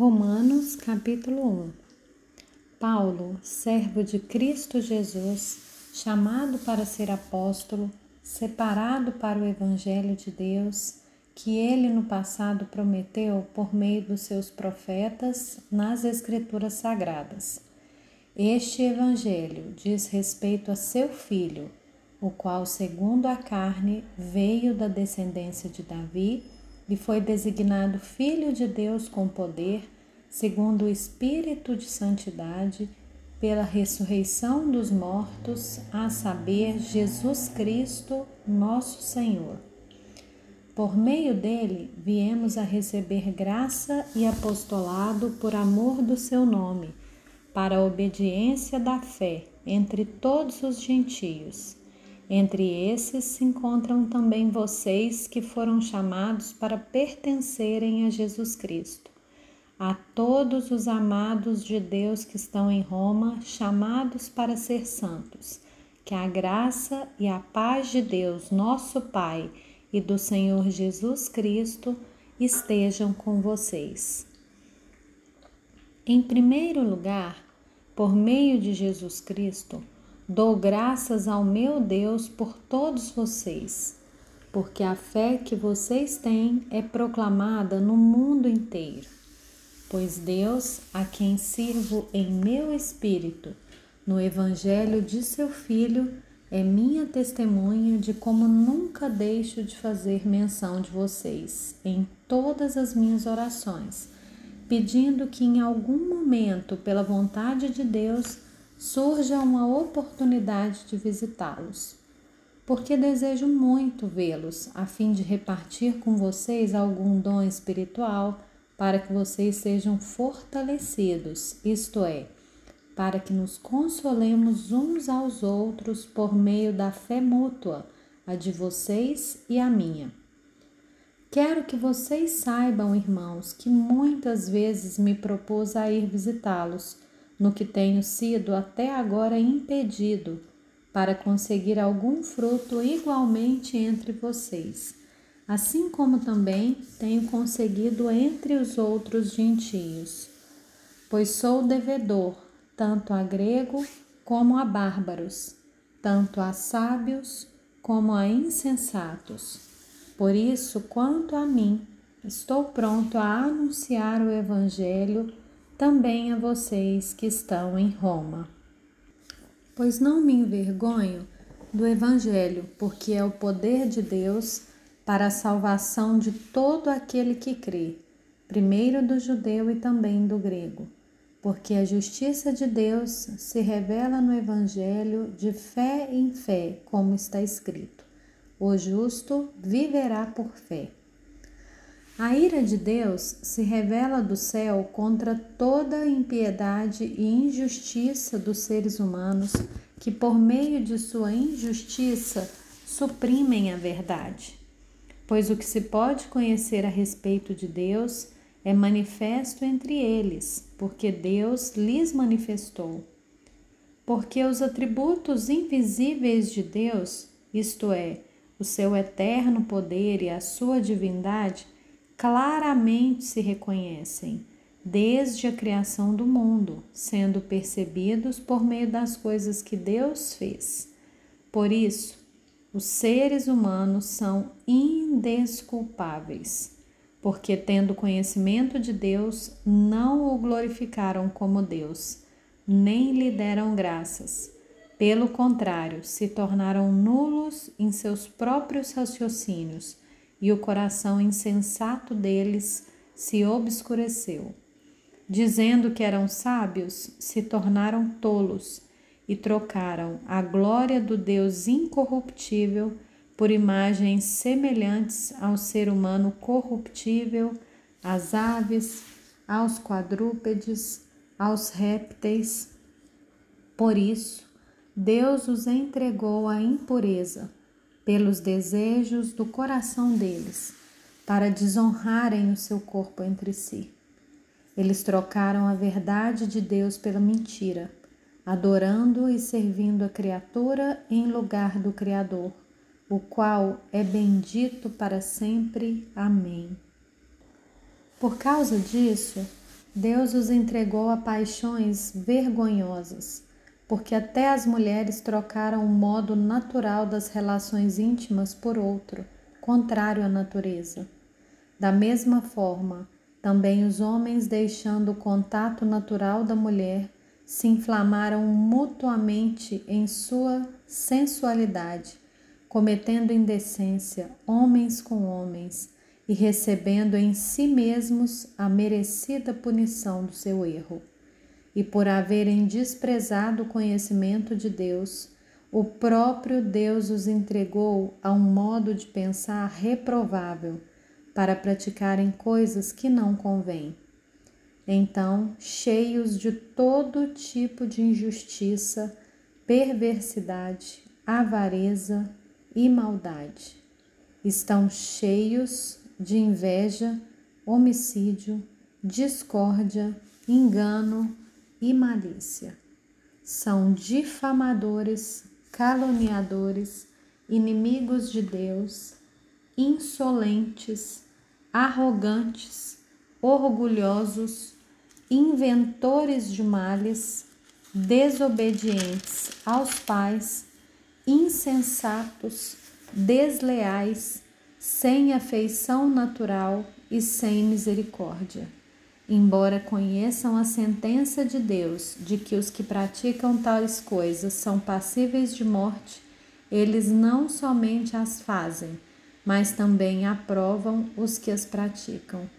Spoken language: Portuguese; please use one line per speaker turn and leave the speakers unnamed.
Romanos capítulo 1 Paulo, servo de Cristo Jesus, chamado para ser apóstolo, separado para o Evangelho de Deus, que ele no passado prometeu por meio dos seus profetas nas Escrituras Sagradas. Este Evangelho diz respeito a seu filho, o qual, segundo a carne, veio da descendência de Davi e foi designado Filho de Deus com poder, segundo o Espírito de Santidade, pela ressurreição dos mortos, a saber, Jesus Cristo, nosso Senhor. Por meio dele, viemos a receber graça e apostolado por amor do seu nome, para a obediência da fé entre todos os gentios entre esses se encontram também vocês que foram chamados para pertencerem a Jesus Cristo. A todos os amados de Deus que estão em Roma, chamados para ser santos, que a graça e a paz de Deus, nosso Pai, e do Senhor Jesus Cristo estejam com vocês. Em primeiro lugar, por meio de Jesus Cristo, Dou graças ao meu Deus por todos vocês, porque a fé que vocês têm é proclamada no mundo inteiro. Pois Deus, a quem sirvo em meu espírito, no Evangelho de seu Filho, é minha testemunha de como nunca deixo de fazer menção de vocês em todas as minhas orações, pedindo que em algum momento, pela vontade de Deus, surja uma oportunidade de visitá-los, porque desejo muito vê-los, a fim de repartir com vocês algum dom espiritual, para que vocês sejam fortalecidos, isto é, para que nos consolemos uns aos outros por meio da fé mútua, a de vocês e a minha. Quero que vocês saibam, irmãos, que muitas vezes me propus a ir visitá-los no que tenho sido até agora impedido para conseguir algum fruto igualmente entre vocês, assim como também tenho conseguido entre os outros gentios. Pois sou devedor tanto a grego como a bárbaros, tanto a sábios como a insensatos. Por isso, quanto a mim, estou pronto a anunciar o Evangelho também a vocês que estão em Roma. Pois não me envergonho do Evangelho, porque é o poder de Deus para a salvação de todo aquele que crê, primeiro do judeu e também do grego. Porque a justiça de Deus se revela no Evangelho de fé em fé, como está escrito: o justo viverá por fé. A ira de Deus se revela do céu contra toda impiedade e injustiça dos seres humanos que, por meio de sua injustiça, suprimem a verdade. Pois o que se pode conhecer a respeito de Deus é manifesto entre eles, porque Deus lhes manifestou. Porque os atributos invisíveis de Deus, isto é, o seu eterno poder e a sua divindade, claramente se reconhecem desde a criação do mundo, sendo percebidos por meio das coisas que Deus fez. Por isso, os seres humanos são indesculpáveis, porque, tendo conhecimento de Deus, não o glorificaram como Deus, nem lhe deram graças. Pelo contrário, se tornaram nulos em seus próprios raciocínios e o coração insensato deles se obscureceu. Dizendo que eram sábios, se tornaram tolos e trocaram a glória do Deus incorruptível por imagens semelhantes ao ser humano corruptível, às aves, aos quadrúpedes, aos répteis. Por isso, Deus os entregou à impureza pelos desejos do coração deles, para desonrarem o seu corpo entre si. Eles trocaram a verdade de Deus pela mentira, adorando e servindo a criatura em lugar do Criador, o qual é bendito para sempre. Amém. Por causa disso, Deus os entregou a paixões vergonhosas, porque até as mulheres trocaram o modo natural das relações íntimas por outro, contrário à natureza. Da mesma forma, também os homens, deixando o contato natural da mulher, se inflamaram mutuamente em sua sensualidade, cometendo indecência homens com homens e recebendo em si mesmos a merecida punição do seu erro. E por haverem desprezado o conhecimento de Deus, o próprio Deus os entregou a um modo de pensar reprovável para praticarem coisas que não convêm. Então, cheios de todo tipo de injustiça, perversidade, avareza e maldade, estão cheios de inveja, homicídio, discórdia, engano e malícia. São difamadores, caluniadores, inimigos de Deus, insolentes, arrogantes, orgulhosos, inventores de males, desobedientes aos pais, insensatos, desleais, sem afeição natural e sem misericórdia. Embora conheçam a sentença de Deus de que os que praticam tais coisas são passíveis de morte, eles não somente as fazem, mas também aprovam os que as praticam.